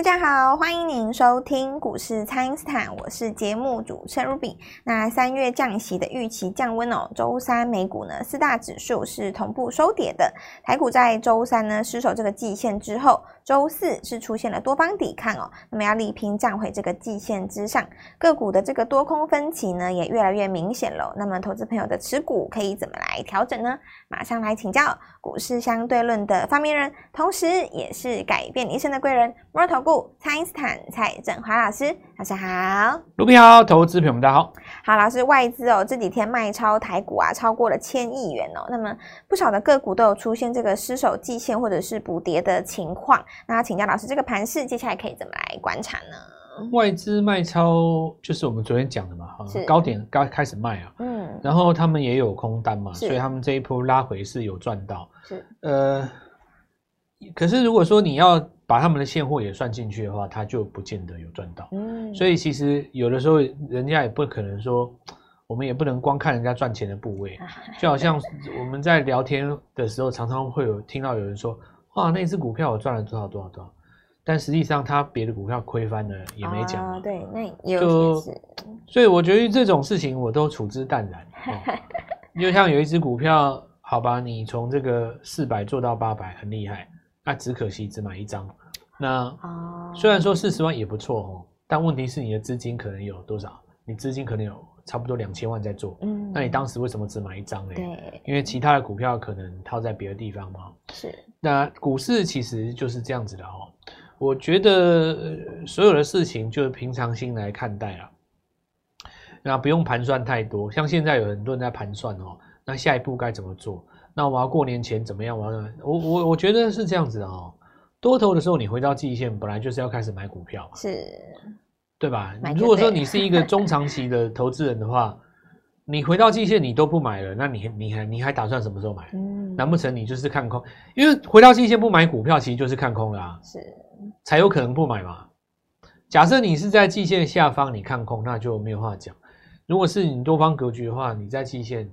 大家好，欢迎您收听股市蔡因斯坦，我是节目主持人 Ruby。那三月降息的预期降温哦，周三美股呢四大指数是同步收跌的，台股在周三呢失守这个季线之后，周四是出现了多方抵抗哦，那么要力拼站回这个季线之上，个股的这个多空分歧呢也越来越明显了。那么投资朋友的持股可以怎么来调整呢？马上来请教股市相对论的发明人，同时也是改变一生的贵人——摩尔投顾。蔡因斯坦蔡振华老师，大家好，卢比好，投资朋友们大家好。好，老师，外资哦这几天卖超台股啊，超过了千亿元哦。那么不少的个股都有出现这个失守季线或者是补跌的情况。那请教老师，这个盘势接下来可以怎么来观察呢？外资卖超就是我们昨天讲的嘛，高点刚开始卖啊，嗯，然后他们也有空单嘛，所以他们这一波拉回是有赚到，是呃，可是如果说你要。把他们的现货也算进去的话，他就不见得有赚到。嗯，所以其实有的时候人家也不可能说，我们也不能光看人家赚钱的部位。就好像我们在聊天的时候，常常会有听到有人说：“哇，那只股票我赚了多少多少多少。”但实际上他别的股票亏翻了也没讲。啊，对，那也有。所以我觉得这种事情我都处之淡然。就像有一只股票，好吧，你从这个四百做到八百，很厉害。那只可惜只买一张。那虽然说四十万也不错哦，但问题是你的资金可能有多少？你资金可能有差不多两千万在做，嗯，那你当时为什么只买一张呢？对，因为其他的股票可能套在别的地方嘛。是，那股市其实就是这样子的哦。我觉得所有的事情就是平常心来看待啊，那不用盘算太多。像现在有很多人在盘算哦，那下一步该怎么做？那我要过年前怎么样？我要我我我觉得是这样子的哦。多头的时候，你回到季线，本来就是要开始买股票嘛，是，对吧？如果说你是一个 中长期的投资人的话，你回到季线你都不买了，那你你还你还打算什么时候买？嗯，难不成你就是看空？因为回到季线不买股票，其实就是看空了啊，是，才有可能不买嘛。假设你是在季线下方，你看空，那就没有话讲。如果是你多方格局的话，你在季线，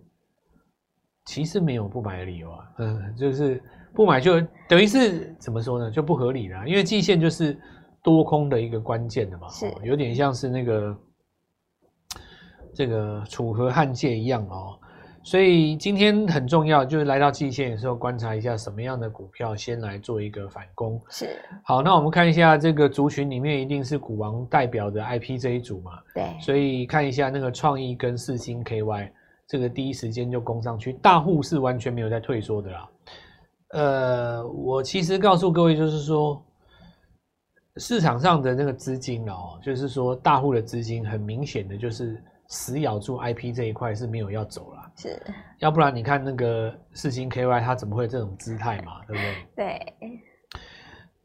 其实没有不买的理由啊，嗯，就是。不买就等于是怎么说呢？就不合理了，因为季线就是多空的一个关键的嘛，是有点像是那个这个楚河汉界一样哦。所以今天很重要，就是来到季线的时候，观察一下什么样的股票先来做一个反攻。是好，那我们看一下这个族群里面一定是股王代表的 IP 这一组嘛？对，所以看一下那个创意跟四星 KY 这个第一时间就攻上去，大户是完全没有在退缩的啦。呃，我其实告诉各位，就是说，市场上的那个资金哦，就是说大户的资金，很明显的就是死咬住 IP 这一块是没有要走了，是，要不然你看那个世星 KY 它怎么会有这种姿态嘛，对不对？对，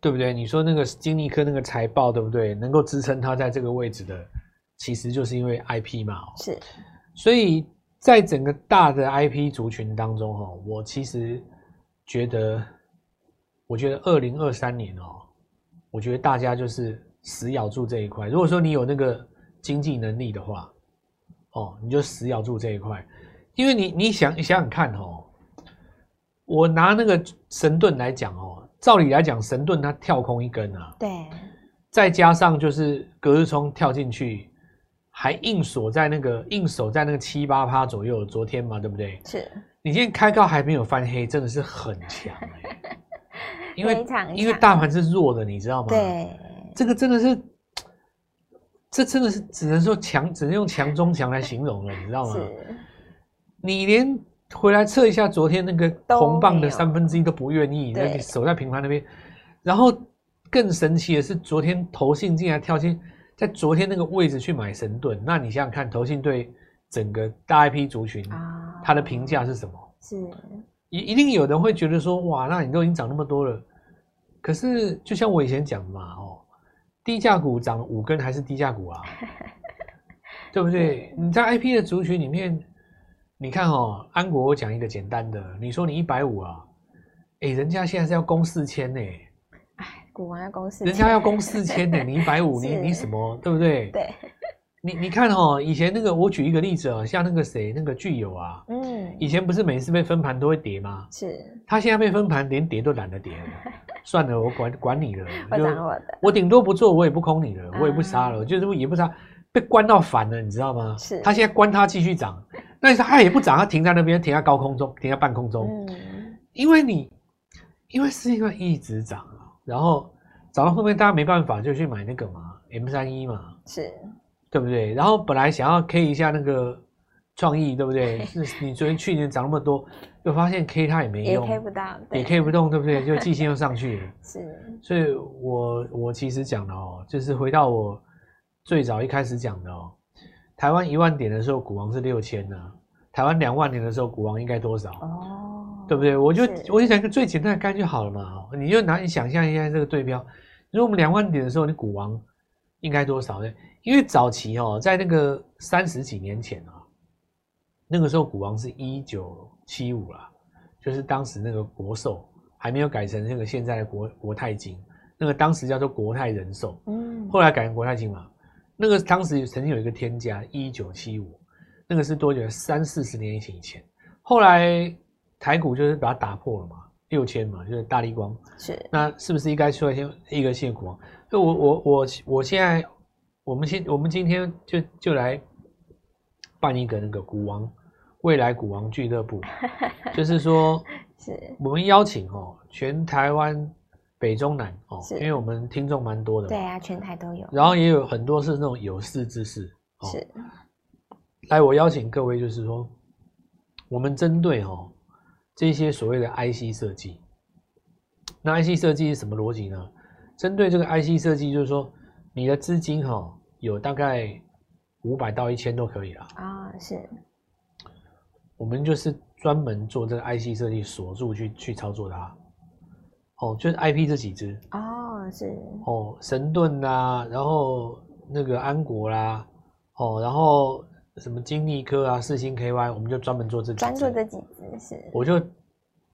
对不对？你说那个金立科那个财报，对不对？能够支撑它在这个位置的，其实就是因为 IP 嘛，是，所以在整个大的 IP 族群当中，哈，我其实。觉得，我觉得二零二三年哦，我觉得大家就是死咬住这一块。如果说你有那个经济能力的话，哦，你就死咬住这一块，因为你你想你想想看哦，我拿那个神盾来讲哦，照理来讲神盾它跳空一根啊，对，再加上就是隔日冲跳进去，还硬锁在那个硬守在那个七八趴左右，昨天嘛，对不对？是。你今天开高还没有翻黑，真的是很强欸，因为因为大盘是弱的，你知道吗？对，这个真的是，这真的是只能说强，只能用强中强来形容了，你知道吗？你连回来测一下昨天那个红棒的三分之一都不愿意，那你守在平盘那边，然后更神奇的是，昨天投信竟然跳进在昨天那个位置去买神盾，那你想想看，投信对。整个大 IP 族群，它的评价是什么？是一一定有人会觉得说，哇，那你都已经涨那么多了，可是就像我以前讲的嘛，哦，低价股涨五根还是低价股啊，对不对？你在 IP 的族群里面，你看哦，安国我讲一个简单的，你说你一百五啊，哎，人家现在是要攻四千呢，哎，股王要攻四千，人家要攻四千呢，你一百五，你你什么，对不对？对。你你看哦，以前那个我举一个例子哦，像那个谁，那个巨友啊，嗯，以前不是每次被分盘都会跌吗？是，他现在被分盘连跌都懒得跌了，算了，我管管你了，我就我顶多不做，我也不空你了，我也不杀了，就是也不杀，被关到烦了，你知道吗？是，他现在关他继续涨，但是他也不涨，他停在那边，停在高空中，停在半空中，嗯，因为你，因为是因为一直涨，然后涨到后面大家没办法就去买那个嘛，M 三一嘛，是。对不对？然后本来想要 K 一下那个创意，对不对？是你昨天去年涨那么多，又发现 K 它也没用，也 K 不到，也 K 不动，对不对？就季线又上去了。是，所以我我其实讲的哦，就是回到我最早一开始讲的哦，台湾一万点的时候，股王是六千呢；台湾两万点的时候，股王应该多少？哦，对不对？我就我就讲一个最简单的概念就好了嘛。你就拿你想象一下这个对标，如果我们两万点的时候，你股王应该多少呢？因为早期哦，在那个三十几年前啊，那个时候股王是一九七五啦，就是当时那个国寿还没有改成那个现在的国国泰金，那个当时叫做国泰人寿，嗯，后来改成国泰金嘛。那个当时曾经有一个天价一九七五，那个是多久？三四十年前以前。后来台股就是把它打破了嘛，六千嘛，就是大力光。是。那是不是应该出现一个新股王？就我我我我现在。我们先，我们今天就就来办一个那个股王未来股王俱乐部，就是说，是。我们邀请哦，全台湾北中南哦，因为我们听众蛮多的，对啊，全台都有，然后也有很多是那种有识之士，是，来我邀请各位，就是说，我们针对哦这些所谓的 IC 设计，那 IC 设计是什么逻辑呢？针对这个 IC 设计，就是说。你的资金哈、哦、有大概五百到一千都可以了啊，是。我们就是专门做这个 IC 设计锁住去去操作它，哦，就是 IP 这几只哦，是哦，神盾啦，然后那个安国啦，哦，然后什么金立科啊、四星 KY，我们就专门做这几只，专做这几只是。我就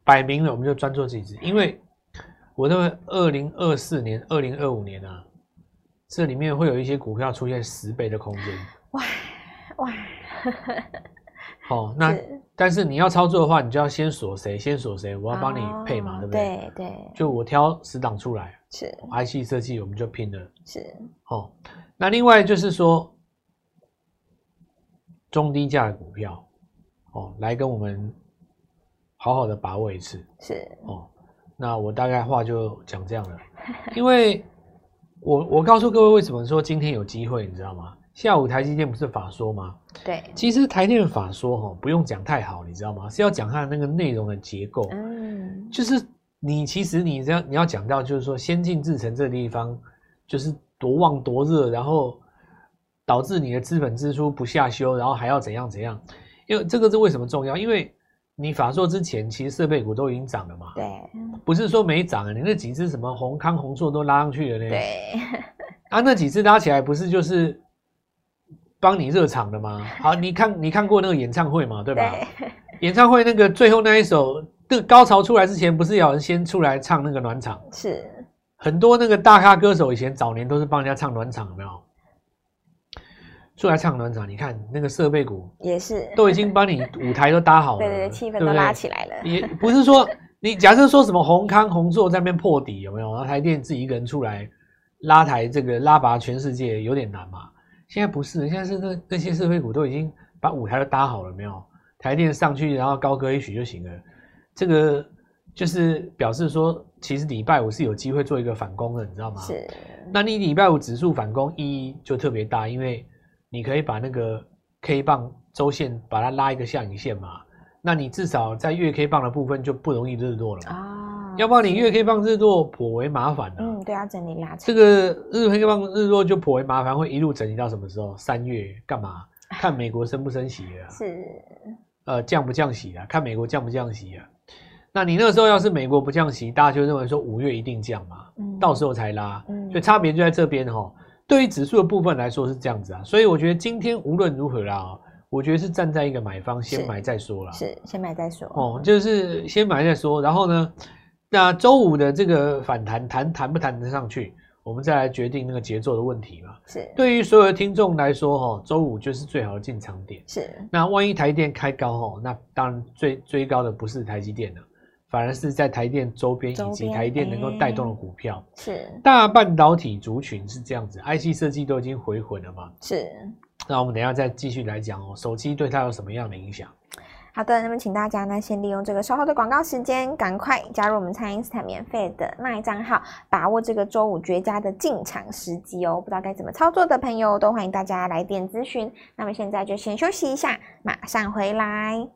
摆明了，我们就专做这几只，因为我认为二零二四年、二零二五年啊。这里面会有一些股票出现十倍的空间，哇哇！好，那但是你要操作的话，你就要先锁谁，先锁谁，我要帮你配嘛，对不对？对对，就我挑十档出来，是 IC 设计，我们就拼了，是。好，那另外就是说中低价的股票，哦，来跟我们好好的把握一次，是。哦，那我大概话就讲这样了，因为。我我告诉各位，为什么说今天有机会，你知道吗？下午台积电不是法说吗？对，其实台电法说哈，不用讲太好，你知道吗？是要讲它的那个内容的结构。嗯，就是你其实你这样你要讲到，就是说先进制程这个地方就是多旺多热，然后导致你的资本支出不下修，然后还要怎样怎样？因为这个是为什么重要？因为你法说之前，其实设备股都已经涨了嘛。对，不是说没涨啊，你那几只什么宏康、宏硕都拉上去了呢。对，啊，那几只拉起来不是就是帮你热场的吗？好，你看你看过那个演唱会嘛，对吧？对，演唱会那个最后那一首，那个高潮出来之前，不是有人先出来唱那个暖场？是，很多那个大咖歌手以前早年都是帮人家唱暖场，有没有？出来唱暖场，你看那个设备股也是都已经帮你舞台都搭好了，对对对，气氛都拉起来了。也不是说你假设说什么宏康、宏硕在那边破底有没有？然后台电自己一个人出来拉台这个拉拔全世界有点难嘛。现在不是，现在是那那些设备股都已经把舞台都搭好了没有？台电上去然后高歌一曲就行了。这个就是表示说，其实礼拜五是有机会做一个反攻的，你知道吗？是。那你礼拜五指数反攻意义就特别大，因为。你可以把那个 K 棒周线把它拉一个下影线嘛，那你至少在月 K 棒的部分就不容易日落了啊，要不然你月 K 棒日落颇为麻烦的。嗯，对啊，整理拉长。这个日 K 棒日落就颇为麻烦，会一路整理到什么时候？三月干嘛？看美国升不升息啊？是。呃，降不降息啊？看美国降不降息啊？那你那个时候要是美国不降息，大家就认为说五月一定降嘛，嗯，到时候才拉，嗯，所以差别就在这边哈。对于指数的部分来说是这样子啊，所以我觉得今天无论如何啦，我觉得是站在一个买方，先买再说啦。是先买再说哦，就是先买再说。然后呢，那周五的这个反弹弹弹不弹得上去，我们再来决定那个节奏的问题嘛。是。对于所有的听众来说，哈，周五就是最好的进场点。是。那万一台积电开高，哈，那当然最最高的不是台积电了，反而是在台电周边以及台电能够带动的股票。是。大半导体族群是这样子，IC 设计都已经回魂了嘛。是。那我们等一下再继续来讲哦，手机对它有什么样的影响？好的，那么请大家呢，先利用这个稍后的广告时间，赶快加入我们蔡因斯坦免费的 LINE 账号，把握这个周五绝佳的进场时机哦。不知道该怎么操作的朋友，都欢迎大家来电咨询。那么现在就先休息一下，马上回来。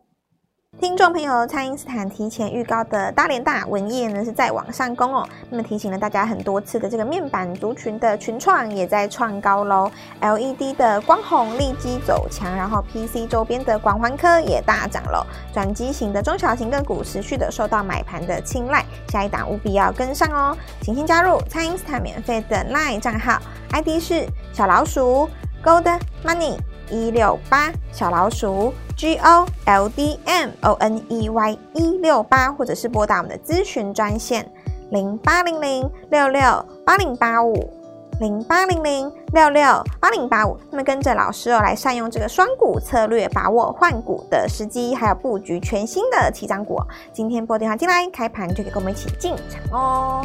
听众朋友，蔡因斯坦提前预告的大连大文曄呢是在往上攻哦。那么提醒了大家很多次的这个面板族群的群创也在创高喽。LED 的光弘立积走强，然后 PC 周边的广环科也大涨喽。转机型的中小型个股持续的受到买盘的青睐，下一档务必要跟上哦。请先加入蔡因斯坦免费的 LINE 账号，ID 是小老鼠 Gold Money 一六八小老鼠。G O L D M O N E Y 一六八，或者是拨打我们的咨询专线零八零零六六八零八五零八零零六六八零八五。那么跟着老师哦，来善用这个双股策略，把握换股的时机，还有布局全新的起涨股。今天拨电话进来，开盘就可以跟我们一起进场哦。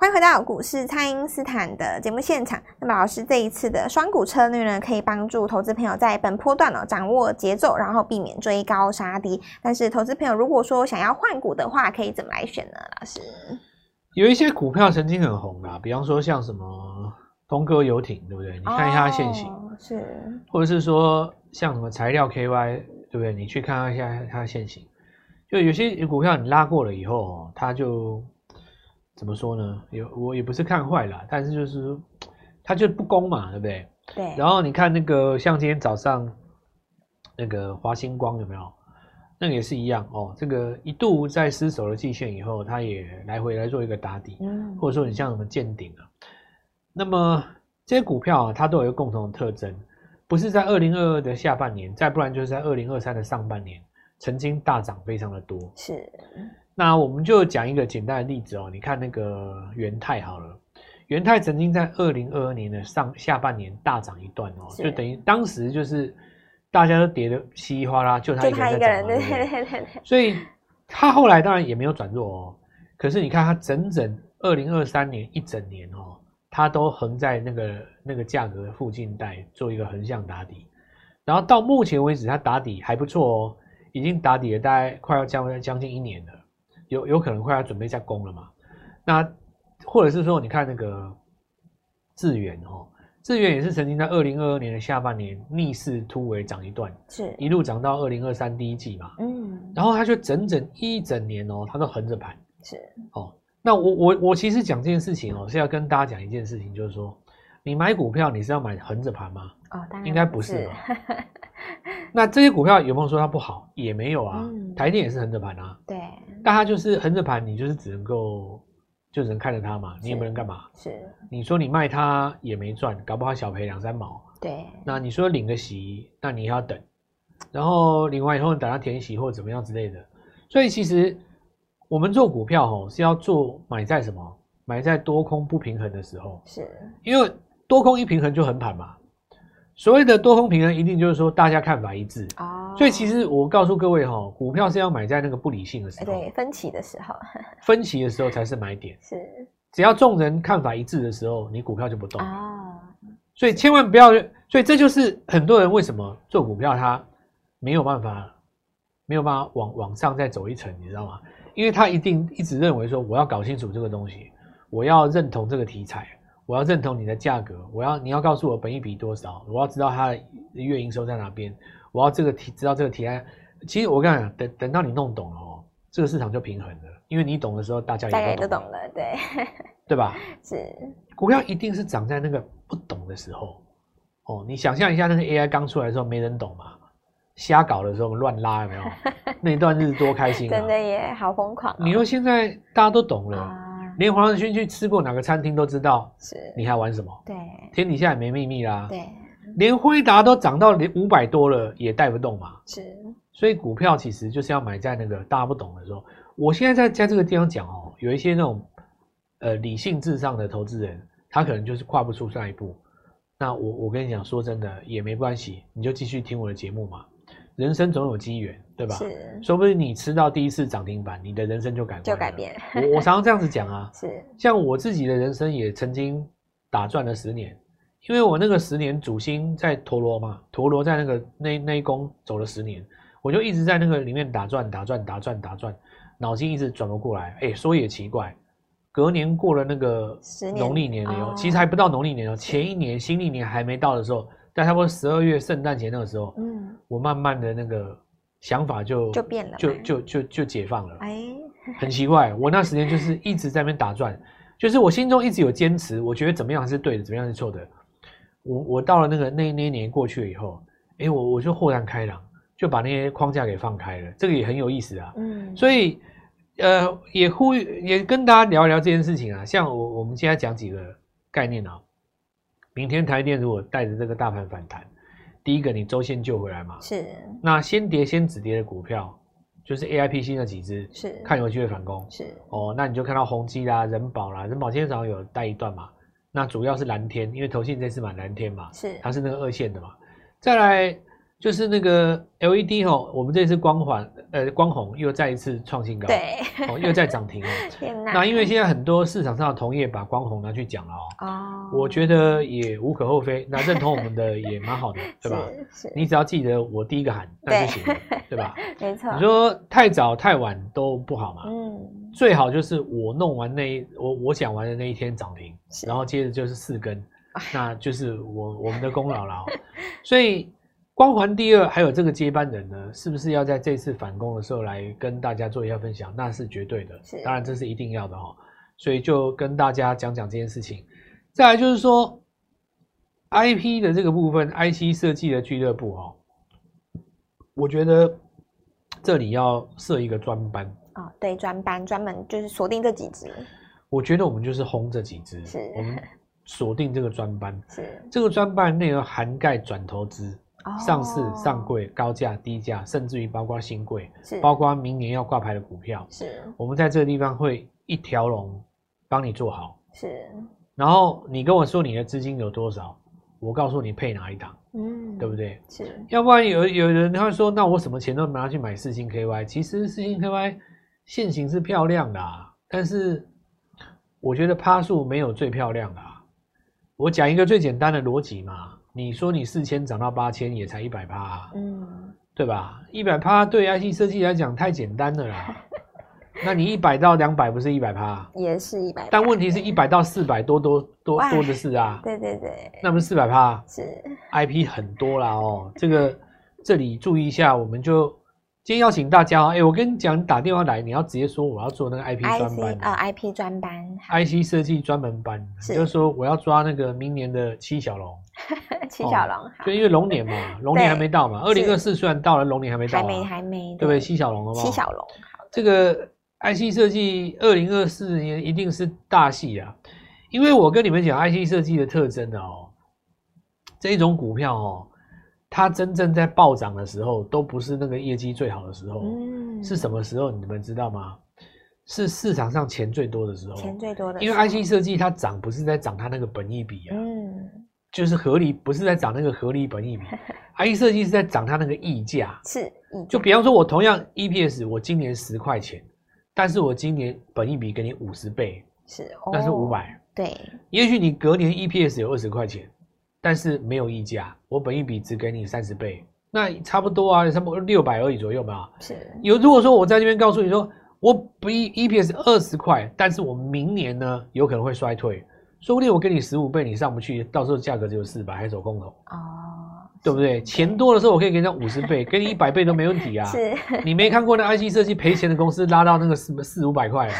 欢迎回到股市，蔡因斯坦的节目现场。那么，老师这一次的双股策略呢，可以帮助投资朋友在本波段哦掌握节奏，然后避免追高杀低。但是，投资朋友如果说想要换股的话，可以怎么来选呢？老师，有一些股票曾经很红啊，比方说像什么东哥游艇，对不对？你看一下它线型，哦，是，或者是说像什么材料 KY，对不对？你去看一下它的线型，就有些股票你拉过了以后，它就。怎么说呢？也我也不是看坏了，但是就是它就不公嘛，对不对？对。然后你看那个，像今天早上那个华星光有没有？那个也是一样哦。这个一度在失守了季线以后，它也来回来做一个打底，嗯，或者说你像什么见顶啊。那么这些股票啊，它都有一个共同的特征，不是在二零二二的下半年，再不然就是在二零二三的上半年，曾经大涨非常的多，是。那我们就讲一个简单的例子哦，你看那个元泰好了，元泰曾经在二零二二年的上下半年大涨一段哦，就等于当时就是大家都跌得稀里哗啦，就他一个人在涨，对对对。所以他后来当然也没有转弱哦，可是你看他整整二零二三年一整年哦，他都横在那个那个价格附近带做一个横向打底，然后到目前为止他打底还不错哦，已经打底了大概快要将将近一年了。有有可能快要准备下攻了嘛？那或者是说，你看那个智远哦，智远也是曾经在二零二二年的下半年逆势突围涨一段，是一路涨到二零二三第一季嘛？嗯，然后它就整整一整年哦，它都横着盘，是哦。那我我我其实讲这件事情哦，是要跟大家讲一件事情，就是说，你买股票你是要买横着盘吗？哦，当然应该不是吧。那这些股票有没有说它不好？也没有啊，嗯、台电也是横着盘啊。对。但它就是横着盘，你就是只能够就只能看着它嘛，你也不能干嘛。是。你说你卖它也没赚，搞不好小赔两三毛。对。那你说领个息，那你要等，然后领完以后你等它填息或者怎么样之类的。所以其实我们做股票吼是要做买在什么？买在多空不平衡的时候。是。因为多空一平衡就横盘嘛。所谓的多空平衡，一定就是说大家看法一致哦。所以其实我告诉各位哈，股票是要买在那个不理性的时候，对，分歧的时候，分歧的时候才是买点。是，只要众人看法一致的时候，你股票就不动哦。所以千万不要，所以这就是很多人为什么做股票他没有办法，没有办法往往上再走一层，你知道吗？因为他一定一直认为说，我要搞清楚这个东西，我要认同这个题材。我要认同你的价格，我要你要告诉我本益比多少，我要知道它的月营收在哪边，我要这个提知道这个提案。其实我跟你讲，等等到你弄懂了哦，这个市场就平衡了，因为你懂的时候，大家也都懂了，懂了对对吧？是股票一定是涨在那个不懂的时候哦。你想象一下，那个 AI 刚出来的时候没人懂嘛，瞎搞的时候乱拉有没有？那一段日子多开心啊！真的耶，好疯狂哦。你说现在大家都懂了。啊连黄仁勋去吃过哪个餐厅都知道，是你还玩什么？对，天底下也没秘密啦。对，连辉达都涨到连五百多了，也带不动嘛。是，所以股票其实就是要买在那个大家不懂的时候。我现在在在这个地方讲哦，有一些那种呃理性至上的投资人，他可能就是跨不出下一步。那我我跟你讲，说真的也没关系，你就继续听我的节目嘛。人生总有机缘，对吧？是，说不定你吃到第一次涨停板，你的人生就改就改变。我我常常这样子讲啊，是。像我自己的人生也曾经打转了十年，因为我那个十年主星在陀螺嘛，陀螺在那个那那一宫走了十年，我就一直在那个里面打转打转打转打转，脑筋一直转不过来。哎，说也奇怪。隔年过了那个农历年了哟，其实还不到农历年哦。前一年新历年还没到的时候，在差不多十二月圣诞节那个时候，嗯，我慢慢的那个想法就就变了，就就就就解放了。哎，很奇怪，我那时间就是一直在那边打转，就是我心中一直有坚持，我觉得怎么样是对的，怎么样是错的。我我到了那个那那一年过去了以后，哎，我我就豁然开朗，就把那些框架给放开了，这个也很有意思啊。嗯，所以。呃，也呼吁，也跟大家聊一聊这件事情啊。像我，我们现在讲几个概念啊。明天台电如果带着这个大盘反弹，第一个你周线救回来嘛。是。那先跌先止跌的股票，就是 AIPC 那几只，是。看有没有机会反攻。是。哦，那你就看到宏基啦、人保啦，人保今天早上有带一段嘛。那主要是蓝天，因为投信这次买蓝天嘛。是。它是那个二线的嘛。再来。就是那个 LED 哦，我们这次光环呃光弘又再一次创新高，对，哦又在涨停哦。天哪！那因为现在很多市场上的同业把光弘拿去讲了哦，哦，我觉得也无可厚非，那认同我们的也蛮好的，对吧？是，你只要记得我第一个喊那就行了，对，对吧？没错。你说太早太晚都不好嘛，嗯，最好就是我弄完那一我我讲完的那一天涨停，然后接着就是四根，那就是我我们的功劳了哦，所以。光环第二，还有这个接班人呢，是不是要在这次反攻的时候来跟大家做一下分享？那是绝对的，是当然这是一定要的哈。所以就跟大家讲讲这件事情。再来就是说，IP 的这个部分，IC 设计的俱乐部哈，我觉得这里要设一个专班啊、哦，对，专班专门就是锁定这几只。我觉得我们就是轰这几只，是我们锁定这个专班，是这个专班内容涵盖转投资。上市、上柜、高价、低价，甚至于包括新贵，是包括明年要挂牌的股票，是我们在这个地方会一条龙帮你做好，是。然后你跟我说你的资金有多少，我告诉你配哪一档，嗯，对不对？是。要不然有有人他会说，那我什么钱都拿去买四星 KY，其实四星 KY 现行是漂亮的，啊，但是我觉得趴数没有最漂亮的。我讲一个最简单的逻辑嘛。你说你四千涨到八千也才一百趴，嗯，对吧？一百趴对 IC 设计来讲太简单了啦。那你一百到两百不是一百趴？也是一百。但问题是一百到四百多多多多的是啊。对对对。那不是四百趴？是。IP 很多啦哦，这个这里注意一下，我们就今天邀请大家哦。哎，我跟你讲，你打电话来，你要直接说我要做那个 IP 专班啊，IP 专班，IC 设计专门班，就是说我要抓那个明年的七小龙。七小龙、哦，就因为龙年嘛，龙年还没到嘛。二零二四虽然到了，龙年还没到，还没还没，对不对？七小龙了吗？七小龙，这个 IC 设计二零二四年一定是大戏啊！因为我跟你们讲 IC 设计的特征哦，这一种股票哦，它真正在暴涨的时候，都不是那个业绩最好的时候，嗯，是什么时候？你们知道吗？是市场上钱最多的时候，钱最多的，因为 IC 设计它涨不是在涨它那个本益比啊，嗯。就是合理，不是在涨那个合理本益比，IC 设计是在涨它那个溢价。是，就比方说，我同样 EPS，我今年十块钱，但是我今年本益比给你五十倍，是，那是五百。对，也许你隔年 EPS 有二十块钱，但是没有溢价，我本一笔只给你三十倍，那差不多啊，差不多六百而已左右嘛。是，有如果说我在这边告诉你说，我不 EPS 二十块，但是我明年呢有可能会衰退。说不定我给你十五倍，你上不去，到时候价格只有四百，还走空头哦，对不对？钱多的时候我可以给你五十倍，给你一百倍都没问题啊。是，你没看过那 IC 设计赔钱的公司拉到那个四四五百块，啊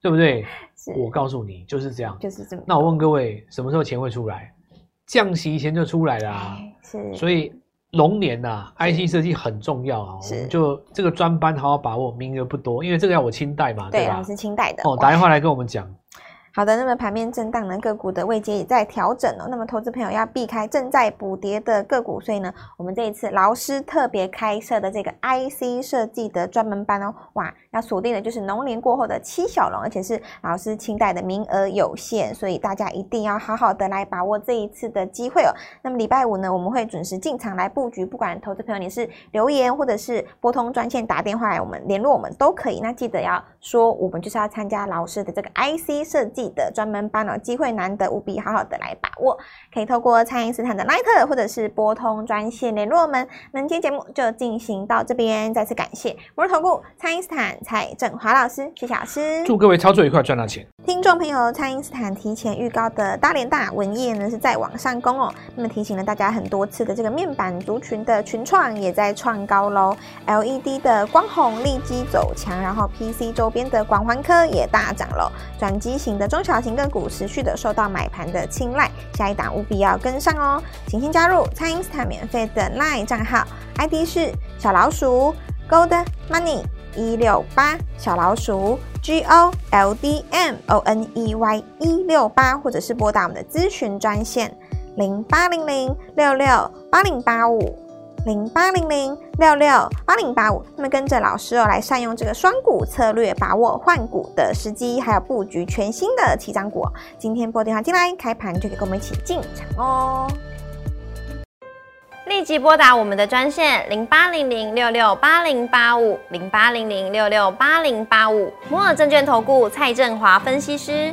对不对？是，我告诉你就是这样，就是这么。那我问各位，什么时候钱会出来？降息前就出来了啊。是，所以龙年呐、啊，IC 设计很重要啊。我们就这个专班好好把握，名额不多，因为这个要我清代嘛，对吧？是清代的。哦，打电话来跟我们讲。好的，那么盘面震荡呢，个股的位阶也在调整哦。那么投资朋友要避开正在补跌的个股，所以呢，我们这一次老师特别开设的这个 IC 设计的专门班哦，哇，要锁定的就是农年过后的七小龙，而且是老师清代的名额有限，所以大家一定要好好的来把握这一次的机会哦。那么礼拜五呢，我们会准时进场来布局，不管投资朋友你是留言或者是拨通专线打电话来，我们联络我们都可以。那记得要说，我们就是要参加老师的这个 IC 设计的专门班哦，机会难得，务必好好的来把握。可以透过蔡因斯坦的 Line 或者是拨通专线联络我们。那今天节目就进行到这边，再次感谢摩尔投顾蔡因斯坦蔡振华老师，谢谢老师，祝各位操作愉快，赚到钱。听众朋友，蔡因斯坦提前预告的大连大文业呢是在往上攻哦，那么提醒了大家很多次的这个面板族群的群创也在创高喽，LED 的光弘立基走强，然后 PC 周边的广环科也大涨喽，转机型的中小型个股持续的受到买盘的青睐，下一档务必要跟上哦，请先加入蔡英斯坦免费的 LINE 账号，ID 是小老鼠 Gold Money 一六八小老鼠。G O L D M O N E Y 一六八，或者是拨打我们的咨询专线零八零零六六八零八五零八零零六六八零八五。那么跟着老师哦，来善用这个双股策略，把握换股的时机，还有布局全新的起涨股。今天拨电话进来，开盘就可以跟我们一起进场哦。立即拨打我们的专线零八零零六六八零八五零八零零六六八零八五摩尔证券投顾蔡振华分析师。